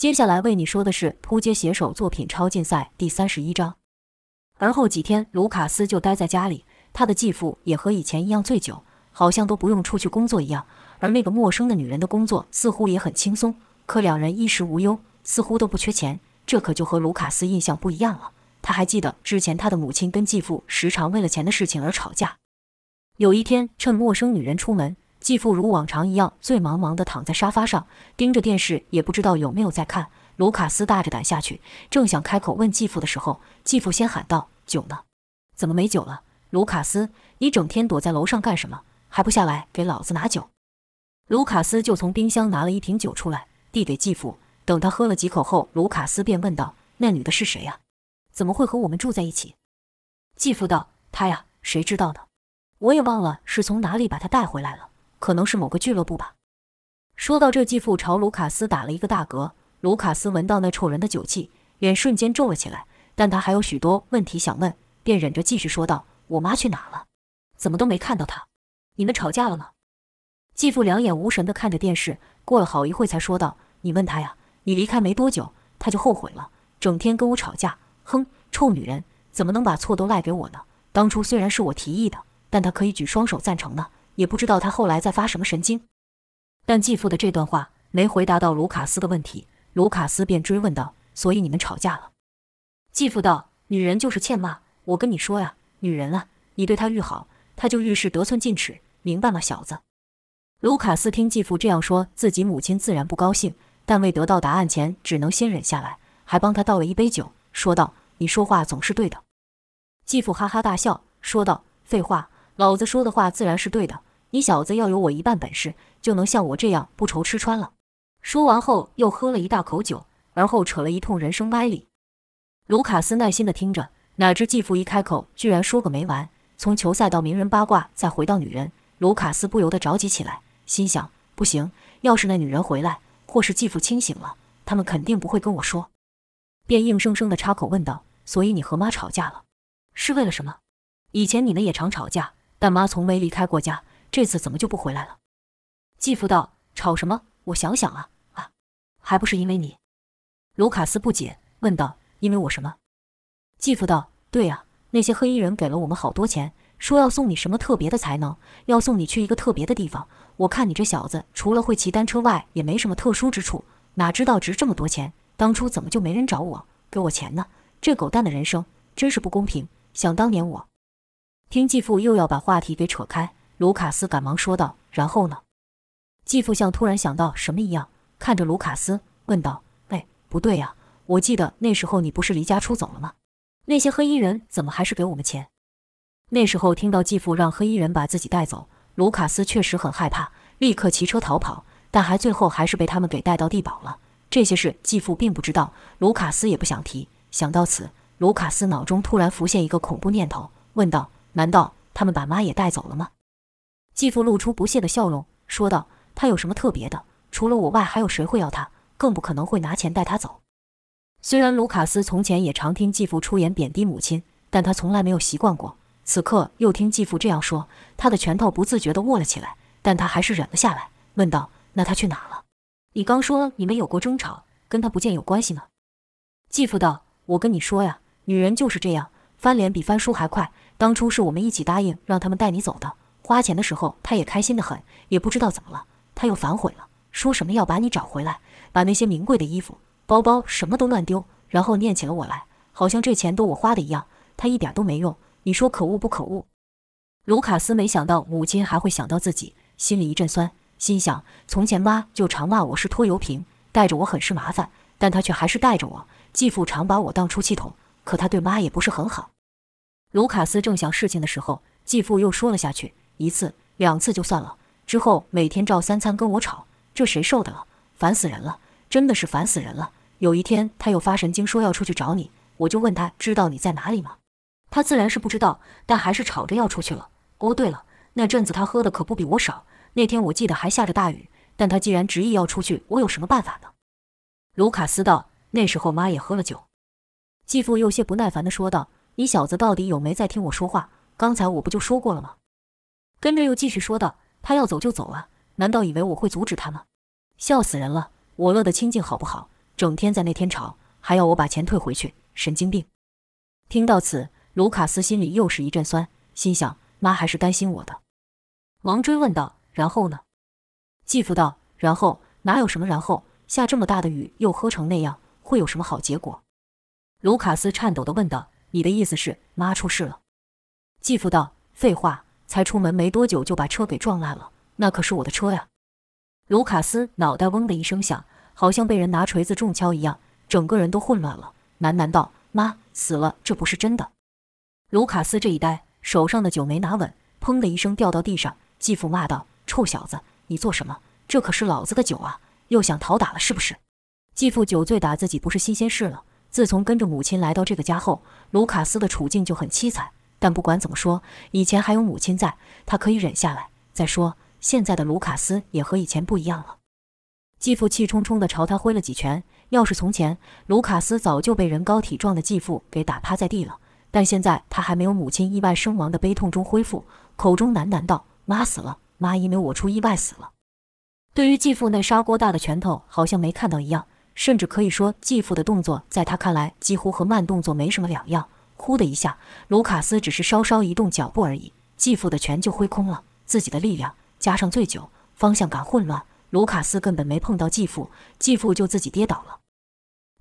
接下来为你说的是扑街写手作品超竞赛第三十一章。而后几天，卢卡斯就待在家里，他的继父也和以前一样醉酒，好像都不用出去工作一样。而那个陌生的女人的工作似乎也很轻松，可两人衣食无忧，似乎都不缺钱，这可就和卢卡斯印象不一样了。他还记得之前他的母亲跟继父时常为了钱的事情而吵架。有一天，趁陌生女人出门，继父如往常一样醉茫茫地躺在沙发上，盯着电视，也不知道有没有在看。卢卡斯大着胆下去，正想开口问继父的时候，继父先喊道：“酒呢？怎么没酒了？卢卡斯，你整天躲在楼上干什么？还不下来给老子拿酒？”卢卡斯就从冰箱拿了一瓶酒出来，递给继父。等他喝了几口后，卢卡斯便问道：“那女的是谁呀？怎么会和我们住在一起？”继父道：“她呀，谁知道呢？我也忘了是从哪里把她带回来了，可能是某个俱乐部吧。”说到这，继父朝卢卡斯打了一个大嗝。卢卡斯闻到那臭人的酒气，脸瞬间皱了起来。但他还有许多问题想问，便忍着继续说道：“我妈去哪了？怎么都没看到她？你们吵架了吗？”继父两眼无神地看着电视，过了好一会才说道：“你问他呀，你离开没多久，他就后悔了，整天跟我吵架。哼，臭女人，怎么能把错都赖给我呢？当初虽然是我提议的，但他可以举双手赞成呢。也不知道他后来在发什么神经。”但继父的这段话没回答到卢卡斯的问题。卢卡斯便追问道：“所以你们吵架了？”继父道：“女人就是欠骂。我跟你说呀，女人啊，你对她愈好，她就愈是得寸进尺，明白吗，小子？”卢卡斯听继父这样说，自己母亲自然不高兴，但未得到答案前，只能先忍下来，还帮他倒了一杯酒，说道：“你说话总是对的。”继父哈哈大笑，说道：“废话，老子说的话自然是对的。你小子要有我一半本事，就能像我这样不愁吃穿了。”说完后，又喝了一大口酒，而后扯了一通人生歪理。卢卡斯耐心地听着，哪知继父一开口，居然说个没完。从球赛到名人八卦，再回到女人，卢卡斯不由得着急起来，心想：不行，要是那女人回来，或是继父清醒了，他们肯定不会跟我说。便硬生生地插口问道：“所以你和妈吵架了，是为了什么？以前你们也常吵架，但妈从没离开过家，这次怎么就不回来了？”继父道：“吵什么？”我想想啊啊，还不是因为你？卢卡斯不解问道：“因为我什么？”继父道：“对呀，那些黑衣人给了我们好多钱，说要送你什么特别的才能，要送你去一个特别的地方。我看你这小子除了会骑单车外，也没什么特殊之处，哪知道值这么多钱？当初怎么就没人找我给我钱呢？这狗蛋的人生真是不公平！想当年我……”听继父又要把话题给扯开，卢卡斯赶忙说道：“然后呢？”继父像突然想到什么一样，看着卢卡斯问道：“哎，不对呀，我记得那时候你不是离家出走了吗？那些黑衣人怎么还是给我们钱？”那时候听到继父让黑衣人把自己带走，卢卡斯确实很害怕，立刻骑车逃跑，但还最后还是被他们给带到地堡了。这些事继父并不知道，卢卡斯也不想提。想到此，卢卡斯脑中突然浮现一个恐怖念头，问道：“难道他们把妈也带走了吗？”继父露出不屑的笑容，说道。他有什么特别的？除了我外，还有谁会要他？更不可能会拿钱带他走。虽然卢卡斯从前也常听继父出言贬低母亲，但他从来没有习惯过。此刻又听继父这样说，他的拳头不自觉地握了起来，但他还是忍了下来，问道：“那他去哪了？你刚说你们有过争吵，跟他不见有关系吗？”继父道：“我跟你说呀，女人就是这样，翻脸比翻书还快。当初是我们一起答应让他们带你走的，花钱的时候他也开心得很，也不知道怎么了。”他又反悔了，说什么要把你找回来，把那些名贵的衣服、包包什么都乱丢，然后念起了我来，好像这钱都我花的一样。他一点都没用，你说可恶不可恶？卢卡斯没想到母亲还会想到自己，心里一阵酸，心想：从前妈就常骂我是拖油瓶，带着我很是麻烦，但他却还是带着我。继父常把我当出气筒，可他对妈也不是很好。卢卡斯正想事情的时候，继父又说了下去，一次两次就算了。之后每天照三餐跟我吵，这谁受得了？烦死人了，真的是烦死人了。有一天他又发神经说要出去找你，我就问他知道你在哪里吗？他自然是不知道，但还是吵着要出去了。哦，对了，那阵子他喝的可不比我少。那天我记得还下着大雨，但他既然执意要出去，我有什么办法呢？卢卡斯道：“那时候妈也喝了酒。”继父有些不耐烦地说道：“你小子到底有没在听我说话？刚才我不就说过了吗？”跟着又继续说道。他要走就走啊？难道以为我会阻止他吗？笑死人了！我乐得清静好不好？整天在那天吵，还要我把钱退回去，神经病！听到此，卢卡斯心里又是一阵酸，心想：妈还是担心我的。忙追问道：“然后呢？”继父道：“然后哪有什么然后？下这么大的雨，又喝成那样，会有什么好结果？”卢卡斯颤抖地问道：“你的意思是妈出事了？”继父道：“废话，才出门没多久就把车给撞烂了，那可是我的车呀！”卢卡斯脑袋嗡的一声响。好像被人拿锤子重敲一样，整个人都混乱了，喃喃道：“妈死了，这不是真的。”卢卡斯这一呆，手上的酒没拿稳，砰的一声掉到地上。继父骂道：“臭小子，你做什么？这可是老子的酒啊！又想讨打了是不是？”继父酒醉打自己不是新鲜事了。自从跟着母亲来到这个家后，卢卡斯的处境就很凄惨。但不管怎么说，以前还有母亲在，他可以忍下来。再说，现在的卢卡斯也和以前不一样了。继父气冲冲地朝他挥了几拳。要是从前，卢卡斯早就被人高体壮的继父给打趴在地了。但现在他还没有母亲意外身亡的悲痛中恢复，口中喃喃道：“妈死了，妈因为我出意外死了。”对于继父那砂锅大的拳头，好像没看到一样，甚至可以说，继父的动作在他看来几乎和慢动作没什么两样。呼的一下，卢卡斯只是稍稍移动脚步而已，继父的拳就挥空了。自己的力量加上醉酒，方向感混乱。卢卡斯根本没碰到继父，继父就自己跌倒了。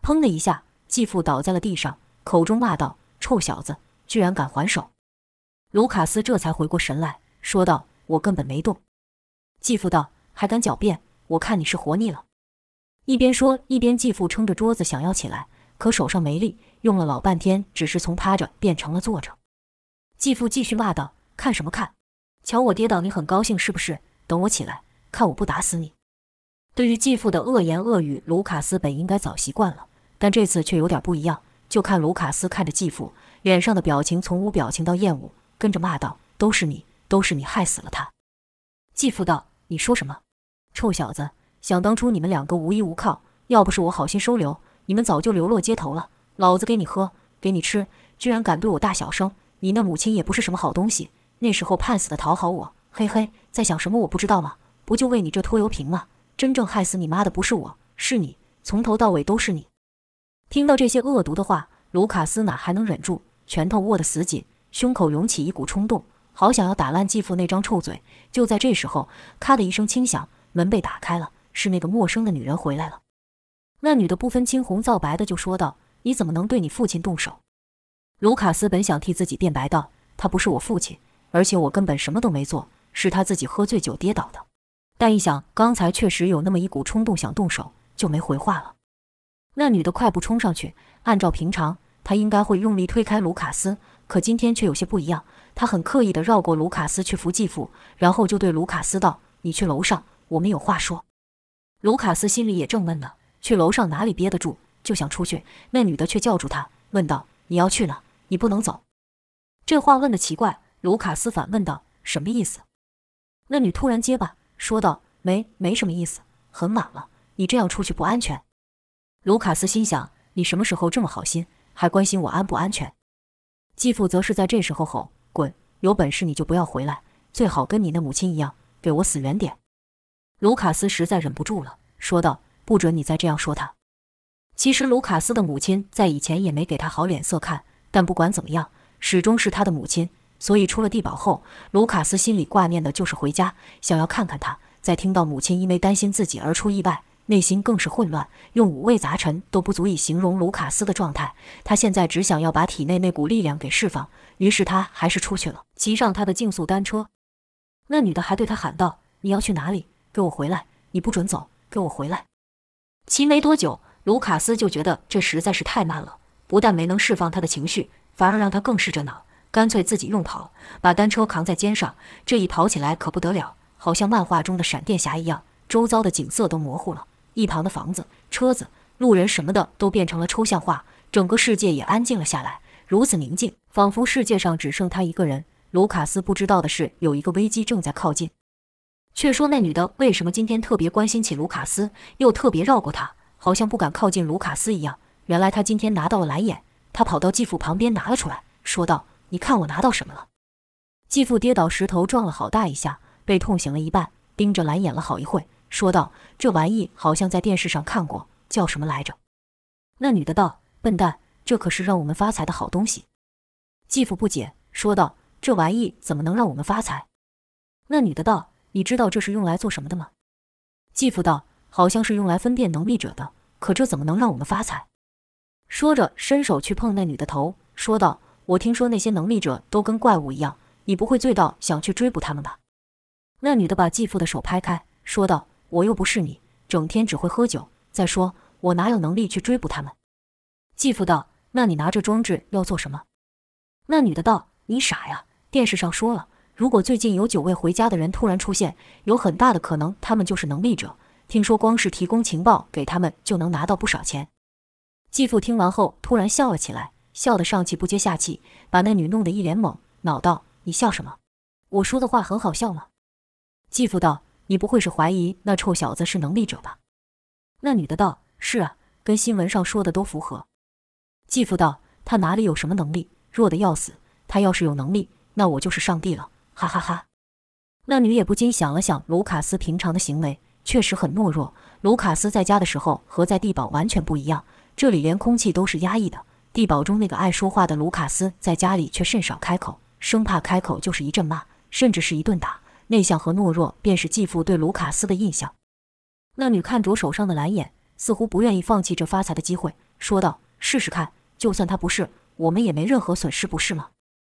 砰的一下，继父倒在了地上，口中骂道：“臭小子，居然敢还手！”卢卡斯这才回过神来说道：“我根本没动。”继父道：“还敢狡辩？我看你是活腻了。”一边说，一边继父撑着桌子想要起来，可手上没力，用了老半天，只是从趴着变成了坐着。继父继续骂道：“看什么看？瞧我跌倒，你很高兴是不是？等我起来，看我不打死你！”对于继父的恶言恶语，卢卡斯本应该早习惯了，但这次却有点不一样。就看卢卡斯看着继父，脸上的表情从无表情到厌恶，跟着骂道：“都是你，都是你害死了他！”继父道：“你说什么？臭小子！想当初你们两个无依无靠，要不是我好心收留，你们早就流落街头了。老子给你喝，给你吃，居然敢对我大小声！你那母亲也不是什么好东西，那时候盼死的讨好我，嘿嘿，在想什么我不知道吗？不就为你这拖油瓶吗？”真正害死你妈的不是我，是你，从头到尾都是你。听到这些恶毒的话，卢卡斯哪还能忍住，拳头握得死紧，胸口涌起一股冲动，好想要打烂继父那张臭嘴。就在这时候，咔的一声轻响，门被打开了，是那个陌生的女人回来了。那女的不分青红皂白的就说道：“你怎么能对你父亲动手？”卢卡斯本想替自己辩白道：“他不是我父亲，而且我根本什么都没做，是他自己喝醉酒跌倒的。”但一想，刚才确实有那么一股冲动想动手，就没回话了。那女的快步冲上去，按照平常，她应该会用力推开卢卡斯，可今天却有些不一样。她很刻意地绕过卢卡斯去扶继父，然后就对卢卡斯道：“你去楼上，我们有话说。”卢卡斯心里也正闷呢，去楼上哪里憋得住，就想出去。那女的却叫住他，问道：“你要去哪？你不能走。”这话问的奇怪，卢卡斯反问道：“什么意思？”那女突然结巴。说道：“没，没什么意思。很晚了，你这样出去不安全。”卢卡斯心想：“你什么时候这么好心，还关心我安不安全？”继父则是在这时候吼：“滚！有本事你就不要回来，最好跟你那母亲一样，给我死远点！”卢卡斯实在忍不住了，说道：“不准你再这样说他。”其实卢卡斯的母亲在以前也没给他好脸色看，但不管怎么样，始终是他的母亲。所以出了地堡后，卢卡斯心里挂念的就是回家，想要看看他。在听到母亲因为担心自己而出意外，内心更是混乱，用五味杂陈都不足以形容卢卡斯的状态。他现在只想要把体内那股力量给释放，于是他还是出去了，骑上他的竞速单车。那女的还对他喊道：“你要去哪里？给我回来！你不准走！给我回来！”骑没多久，卢卡斯就觉得这实在是太慢了，不但没能释放他的情绪，反而让他更是着恼。干脆自己用跑，把单车扛在肩上，这一跑起来可不得了，好像漫画中的闪电侠一样，周遭的景色都模糊了，一旁的房子、车子、路人什么的都变成了抽象画，整个世界也安静了下来，如此宁静，仿佛世界上只剩他一个人。卢卡斯不知道的是，有一个危机正在靠近。却说那女的为什么今天特别关心起卢卡斯，又特别绕过他，好像不敢靠近卢卡斯一样？原来他今天拿到了蓝眼，他跑到继父旁边拿了出来，说道。你看我拿到什么了？继父跌倒，石头撞了好大一下，被痛醒了一半，盯着蓝眼了好一会，说道：“这玩意好像在电视上看过，叫什么来着？”那女的道：“笨蛋，这可是让我们发财的好东西。”继父不解，说道：“这玩意怎么能让我们发财？”那女的道：“你知道这是用来做什么的吗？”继父道：“好像是用来分辨能力者的，可这怎么能让我们发财？”说着，伸手去碰那女的头，说道：“我听说那些能力者都跟怪物一样，你不会醉到想去追捕他们吧？”那女的把继父的手拍开，说道：“我又不是你，整天只会喝酒。再说，我哪有能力去追捕他们？”继父道：“那你拿着装置要做什么？”那女的道：“你傻呀！电视上说了。”如果最近有九位回家的人突然出现，有很大的可能他们就是能力者。听说光是提供情报给他们就能拿到不少钱。继父听完后突然笑了起来，笑得上气不接下气，把那女弄得一脸懵，恼道：“你笑什么？我说的话很好笑吗？”继父道：“你不会是怀疑那臭小子是能力者吧？”那女的道：“是啊，跟新闻上说的都符合。”继父道：“他哪里有什么能力？弱的要死。他要是有能力，那我就是上帝了。”哈哈哈，那女也不禁想了想，卢卡斯平常的行为确实很懦弱。卢卡斯在家的时候和在地堡完全不一样，这里连空气都是压抑的。地堡中那个爱说话的卢卡斯，在家里却甚少开口，生怕开口就是一阵骂，甚至是一顿打。内向和懦弱便是继父对卢卡斯的印象。那女看着手上的蓝眼，似乎不愿意放弃这发财的机会，说道：“试试看，就算他不是，我们也没任何损失，不是吗？”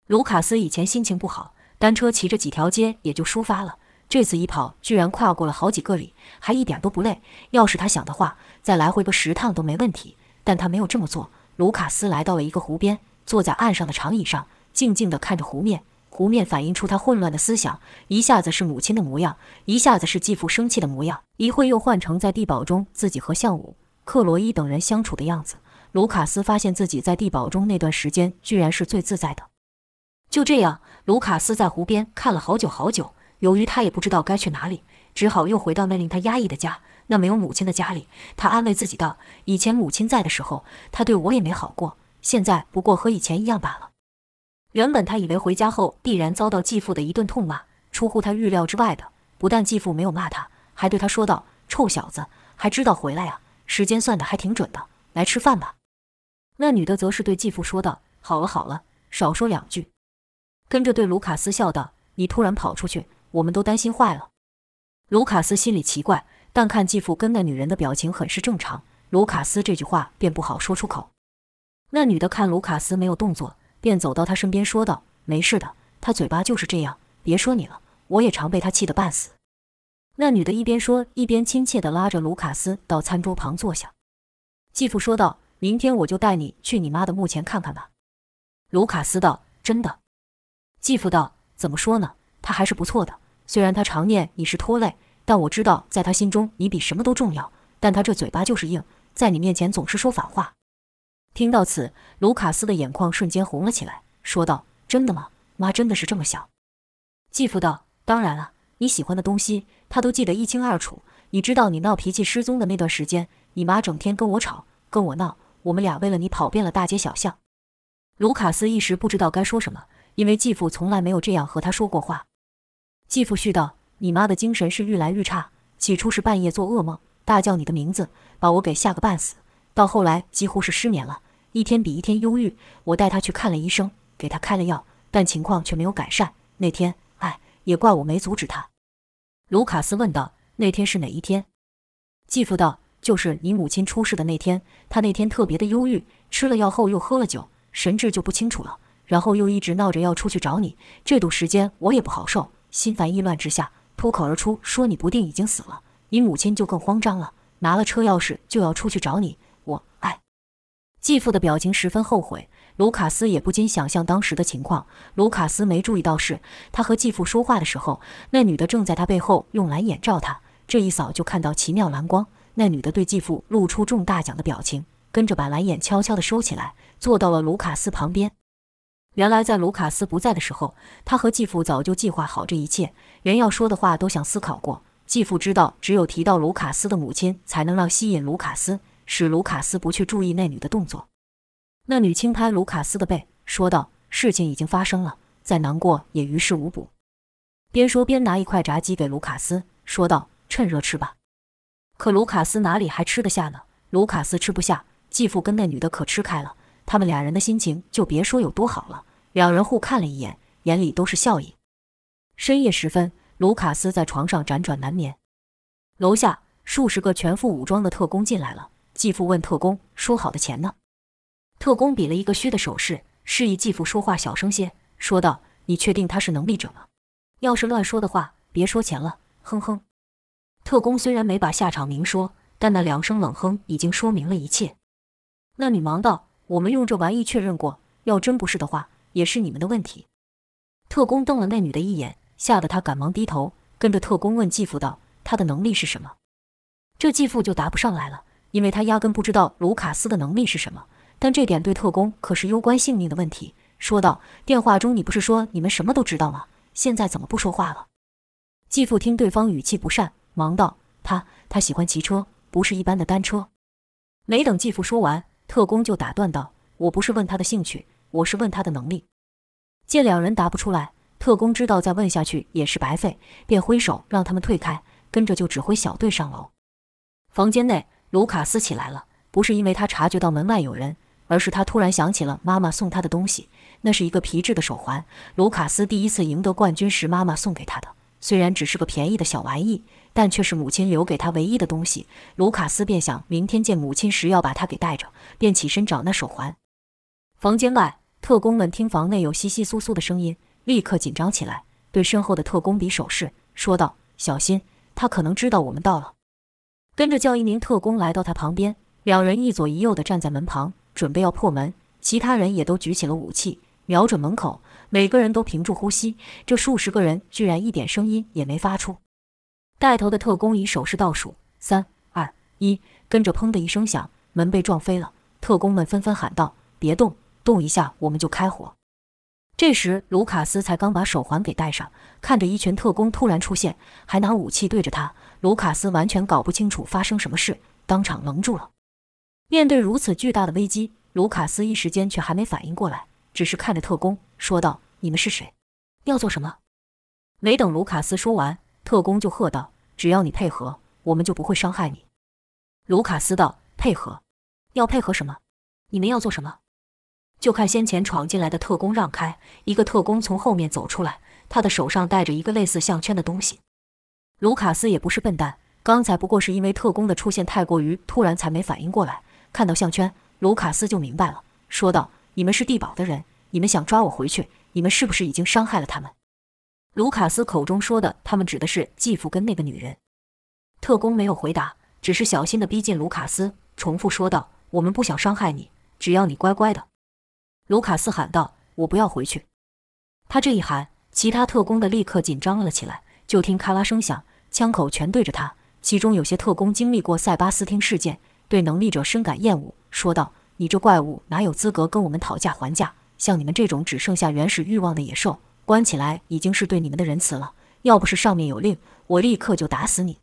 卢卡斯以前心情不好。单车骑着几条街也就抒发了，这次一跑居然跨过了好几个里，还一点都不累。要是他想的话，再来回个十趟都没问题。但他没有这么做。卢卡斯来到了一个湖边，坐在岸上的长椅上，静静地看着湖面。湖面反映出他混乱的思想，一下子是母亲的模样，一下子是继父生气的模样，一会又换成在地堡中自己和向武、克罗伊等人相处的样子。卢卡斯发现自己在地堡中那段时间，居然是最自在的。就这样，卢卡斯在湖边看了好久好久。由于他也不知道该去哪里，只好又回到那令他压抑的家，那没有母亲的家里。他安慰自己道：“以前母亲在的时候，他对我也没好过，现在不过和以前一样罢了。”原本他以为回家后必然遭到继父的一顿痛骂，出乎他预料之外的，不但继父没有骂他，还对他说道：“臭小子，还知道回来呀？时间算的还挺准的，来吃饭吧。”那女的则是对继父说道：“好了好了，少说两句。”跟着对卢卡斯笑道：“你突然跑出去，我们都担心坏了。”卢卡斯心里奇怪，但看继父跟那女人的表情很是正常，卢卡斯这句话便不好说出口。那女的看卢卡斯没有动作，便走到他身边说道：“没事的，他嘴巴就是这样。别说你了，我也常被他气得半死。”那女的一边说，一边亲切地拉着卢卡斯到餐桌旁坐下。继父说道：“明天我就带你去你妈的墓前看看吧。”卢卡斯道：“真的？”继父道：“怎么说呢？他还是不错的。虽然他常念你是拖累，但我知道在他心中你比什么都重要。但他这嘴巴就是硬，在你面前总是说反话。”听到此，卢卡斯的眼眶瞬间红了起来，说道：“真的吗？妈真的是这么想？”继父道：“当然了，你喜欢的东西他都记得一清二楚。你知道你闹脾气失踪的那段时间，你妈整天跟我吵，跟我闹，我们俩为了你跑遍了大街小巷。”卢卡斯一时不知道该说什么。因为继父从来没有这样和他说过话。继父絮道：“你妈的精神是愈来愈差，起初是半夜做噩梦，大叫你的名字，把我给吓个半死；到后来几乎是失眠了，一天比一天忧郁。我带她去看了医生，给她开了药，但情况却没有改善。那天，哎，也怪我没阻止她。”卢卡斯问道：“那天是哪一天？”继父道：“就是你母亲出事的那天。她那天特别的忧郁，吃了药后又喝了酒，神志就不清楚了。”然后又一直闹着要出去找你，这堵时间我也不好受，心烦意乱之下脱口而出说你不定已经死了。你母亲就更慌张了，拿了车钥匙就要出去找你。我哎，继父的表情十分后悔。卢卡斯也不禁想象当时的情况。卢卡斯没注意到是，他和继父说话的时候，那女的正在他背后用蓝眼照他。这一扫就看到奇妙蓝光。那女的对继父露出中大奖的表情，跟着把蓝眼悄悄地收起来，坐到了卢卡斯旁边。原来在卢卡斯不在的时候，他和继父早就计划好这一切，连要说的话都想思考过。继父知道，只有提到卢卡斯的母亲，才能让吸引卢卡斯，使卢卡斯不去注意那女的动作。那女轻拍卢卡斯的背，说道：“事情已经发生了，再难过也于事无补。”边说边拿一块炸鸡给卢卡斯，说道：“趁热吃吧。”可卢卡斯哪里还吃得下呢？卢卡斯吃不下，继父跟那女的可吃开了，他们俩人的心情就别说有多好了。两人互看了一眼，眼里都是笑意。深夜时分，卢卡斯在床上辗转难眠。楼下数十个全副武装的特工进来了。继父问特工：“说好的钱呢？”特工比了一个虚的手势，示意继父说话小声些，说道：“你确定他是能力者吗？要是乱说的话，别说钱了。”哼哼。特工虽然没把下场明说，但那两声冷哼已经说明了一切。那女忙道：“我们用这玩意确认过，要真不是的话，也是你们的问题。”特工瞪了那女的一眼，吓得她赶忙低头，跟着特工问继父道：“他的能力是什么？”这继父就答不上来了。因为他压根不知道卢卡斯的能力是什么，但这点对特工可是攸关性命的问题。说道：“电话中你不是说你们什么都知道吗？现在怎么不说话了？”继父听对方语气不善，忙道：“他他喜欢骑车，不是一般的单车。”没等继父说完，特工就打断道：“我不是问他的兴趣，我是问他的能力。”见两人答不出来，特工知道再问下去也是白费，便挥手让他们退开，跟着就指挥小队上楼。房间内。卢卡斯起来了，不是因为他察觉到门外有人，而是他突然想起了妈妈送他的东西，那是一个皮质的手环。卢卡斯第一次赢得冠军时，妈妈送给他的，虽然只是个便宜的小玩意，但却是母亲留给他唯一的东西。卢卡斯便想明天见母亲时要把它给带着，便起身找那手环。房间外，特工们听房内有窸窸窣窣的声音，立刻紧张起来，对身后的特工比手势，说道：“小心，他可能知道我们到了。”跟着叫一名特工来到他旁边，两人一左一右地站在门旁，准备要破门。其他人也都举起了武器，瞄准门口。每个人都屏住呼吸，这数十个人居然一点声音也没发出。带头的特工以手势倒数：三、二、一，跟着砰的一声响，门被撞飞了。特工们纷纷喊道：“别动，动一下我们就开火。”这时，卢卡斯才刚把手环给戴上，看着一群特工突然出现，还拿武器对着他。卢卡斯完全搞不清楚发生什么事，当场愣住了。面对如此巨大的危机，卢卡斯一时间却还没反应过来，只是看着特工说道：“你们是谁？要做什么？”没等卢卡斯说完，特工就喝道：“只要你配合，我们就不会伤害你。”卢卡斯道：“配合？要配合什么？你们要做什么？”就看先前闯进来的特工让开，一个特工从后面走出来，他的手上戴着一个类似项圈的东西。卢卡斯也不是笨蛋，刚才不过是因为特工的出现太过于突然，才没反应过来。看到项圈，卢卡斯就明白了，说道：“你们是地堡的人，你们想抓我回去？你们是不是已经伤害了他们？”卢卡斯口中说的“他们”指的是继父跟那个女人。特工没有回答，只是小心地逼近卢卡斯，重复说道：“我们不想伤害你，只要你乖乖的。”卢卡斯喊道：“我不要回去！”他这一喊，其他特工的立刻紧张了起来，就听咔啦声响。枪口全对着他，其中有些特工经历过塞巴斯汀事件，对能力者深感厌恶，说道：“你这怪物哪有资格跟我们讨价还价？像你们这种只剩下原始欲望的野兽，关起来已经是对你们的仁慈了。要不是上面有令，我立刻就打死你。”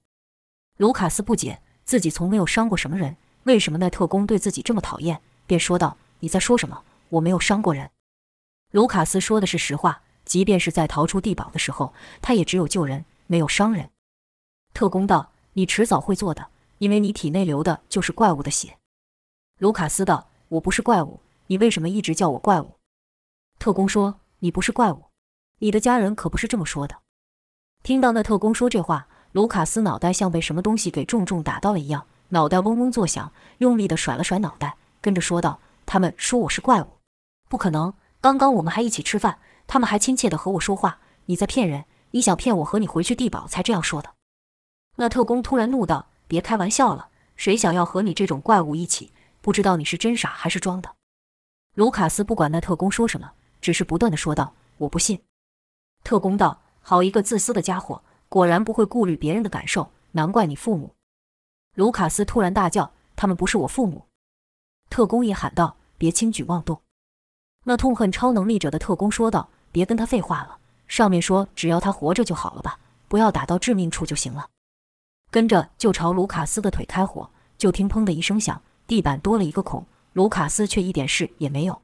卢卡斯不解，自己从没有伤过什么人，为什么那特工对自己这么讨厌？便说道：“你在说什么？我没有伤过人。”卢卡斯说的是实话，即便是在逃出地堡的时候，他也只有救人，没有伤人。特工道：“你迟早会做的，因为你体内流的就是怪物的血。”卢卡斯道：“我不是怪物，你为什么一直叫我怪物？”特工说：“你不是怪物，你的家人可不是这么说的。”听到那特工说这话，卢卡斯脑袋像被什么东西给重重打到了一样，脑袋嗡嗡作响，用力地甩了甩脑袋，跟着说道：“他们说我是怪物，不可能！刚刚我们还一起吃饭，他们还亲切地和我说话，你在骗人！你想骗我和你回去地堡才这样说的。”那特工突然怒道：“别开玩笑了，谁想要和你这种怪物一起？不知道你是真傻还是装的。”卢卡斯不管那特工说什么，只是不断的说道：“我不信。”特工道：“好一个自私的家伙，果然不会顾虑别人的感受，难怪你父母。”卢卡斯突然大叫：“他们不是我父母！”特工也喊道：“别轻举妄动。”那痛恨超能力者的特工说道：“别跟他废话了，上面说只要他活着就好了吧，不要打到致命处就行了。”跟着就朝卢卡斯的腿开火，就听砰的一声响，地板多了一个孔，卢卡斯却一点事也没有。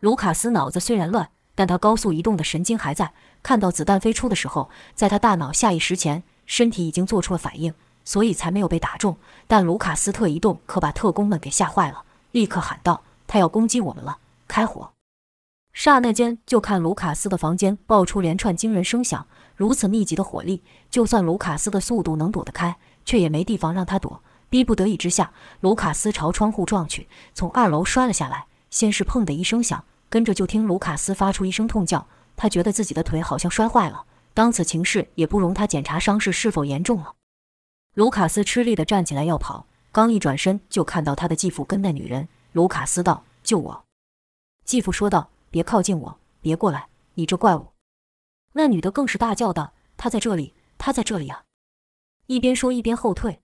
卢卡斯脑子虽然乱，但他高速移动的神经还在。看到子弹飞出的时候，在他大脑下意识前，身体已经做出了反应，所以才没有被打中。但卢卡斯特移动可把特工们给吓坏了，立刻喊道：“他要攻击我们了！开火！”刹那间，就看卢卡斯的房间爆出连串惊人声响。如此密集的火力，就算卢卡斯的速度能躲得开，却也没地方让他躲。逼不得已之下，卢卡斯朝窗户撞去，从二楼摔了下来。先是砰的一声响，跟着就听卢卡斯发出一声痛叫。他觉得自己的腿好像摔坏了。当此情势，也不容他检查伤势是否严重了。卢卡斯吃力地站起来要跑，刚一转身，就看到他的继父跟那女人。卢卡斯道：“救我！”继父说道：“别靠近我，别过来，你这怪物！”那女的更是大叫道：“他在这里，他在这里啊！”一边说一边后退，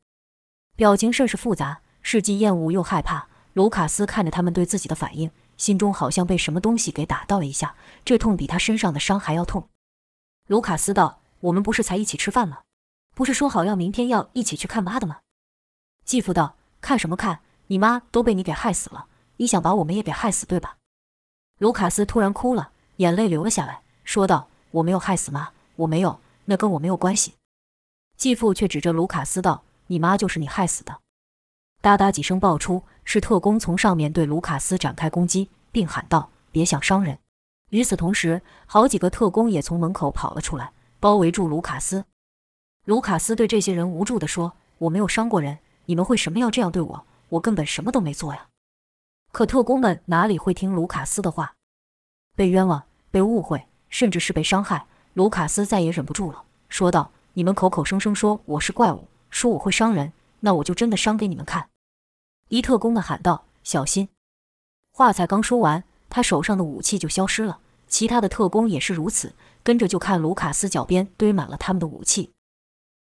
表情甚是复杂，是既厌恶又害怕。卢卡斯看着他们对自己的反应，心中好像被什么东西给打到了一下，这痛比他身上的伤还要痛。卢卡斯道：“我们不是才一起吃饭吗？不是说好要明天要一起去看妈的吗？”继父道：“看什么看？你妈都被你给害死了，你想把我们也给害死，对吧？”卢卡斯突然哭了，眼泪流了下来，说道：“我没有害死妈，我没有，那跟我没有关系。”继父却指着卢卡斯道：“你妈就是你害死的。”哒哒几声爆出，是特工从上面对卢卡斯展开攻击，并喊道：“别想伤人。”与此同时，好几个特工也从门口跑了出来，包围住卢卡斯。卢卡斯对这些人无助地说：“我没有伤过人，你们为什么要这样对我？我根本什么都没做呀！”可特工们哪里会听卢卡斯的话？被冤枉、被误会，甚至是被伤害，卢卡斯再也忍不住了，说道：“你们口口声声说我是怪物，说我会伤人，那我就真的伤给你们看！”一特工的喊道：“小心！”话才刚说完，他手上的武器就消失了。其他的特工也是如此，跟着就看卢卡斯脚边堆满了他们的武器。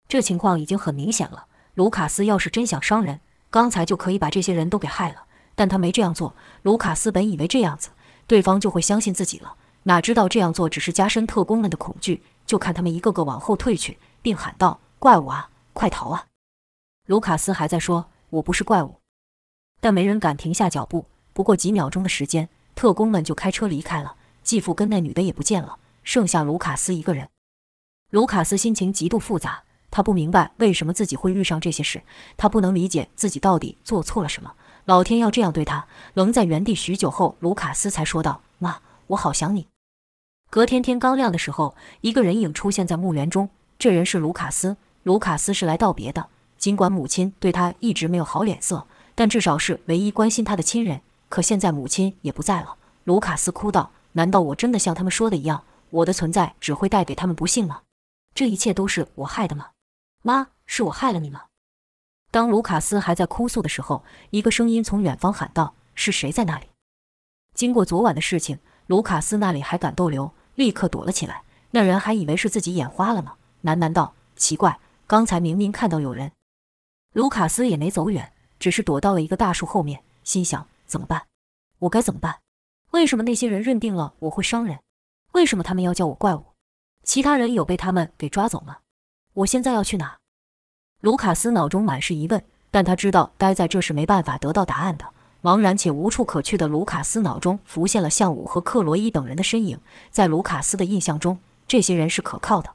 这情况已经很明显了。卢卡斯要是真想伤人，刚才就可以把这些人都给害了，但他没这样做。卢卡斯本以为这样子，对方就会相信自己了，哪知道这样做只是加深特工们的恐惧。就看他们一个个往后退去，并喊道：“怪物啊，快逃啊！”卢卡斯还在说：“我不是怪物。”但没人敢停下脚步。不过几秒钟的时间，特工们就开车离开了。继父跟那女的也不见了，剩下卢卡斯一个人。卢卡斯心情极度复杂，他不明白为什么自己会遇上这些事，他不能理解自己到底做错了什么，老天要这样对他。愣在原地许久后，卢卡斯才说道：“妈，我好想你。”隔天天刚亮的时候，一个人影出现在墓园中，这人是卢卡斯。卢卡斯是来道别的，尽管母亲对他一直没有好脸色，但至少是唯一关心他的亲人。可现在母亲也不在了，卢卡斯哭道。难道我真的像他们说的一样，我的存在只会带给他们不幸吗？这一切都是我害的吗？妈，是我害了你吗？当卢卡斯还在哭诉的时候，一个声音从远方喊道：“是谁在那里？”经过昨晚的事情，卢卡斯那里还敢逗留，立刻躲了起来。那人还以为是自己眼花了呢，喃喃道：“奇怪，刚才明明看到有人。”卢卡斯也没走远，只是躲到了一个大树后面，心想：怎么办？我该怎么办？为什么那些人认定了我会伤人？为什么他们要叫我怪物？其他人有被他们给抓走吗？我现在要去哪？卢卡斯脑中满是疑问，但他知道待在这是没办法得到答案的。茫然且无处可去的卢卡斯脑中浮现了向武和克罗伊等人的身影，在卢卡斯的印象中，这些人是可靠的。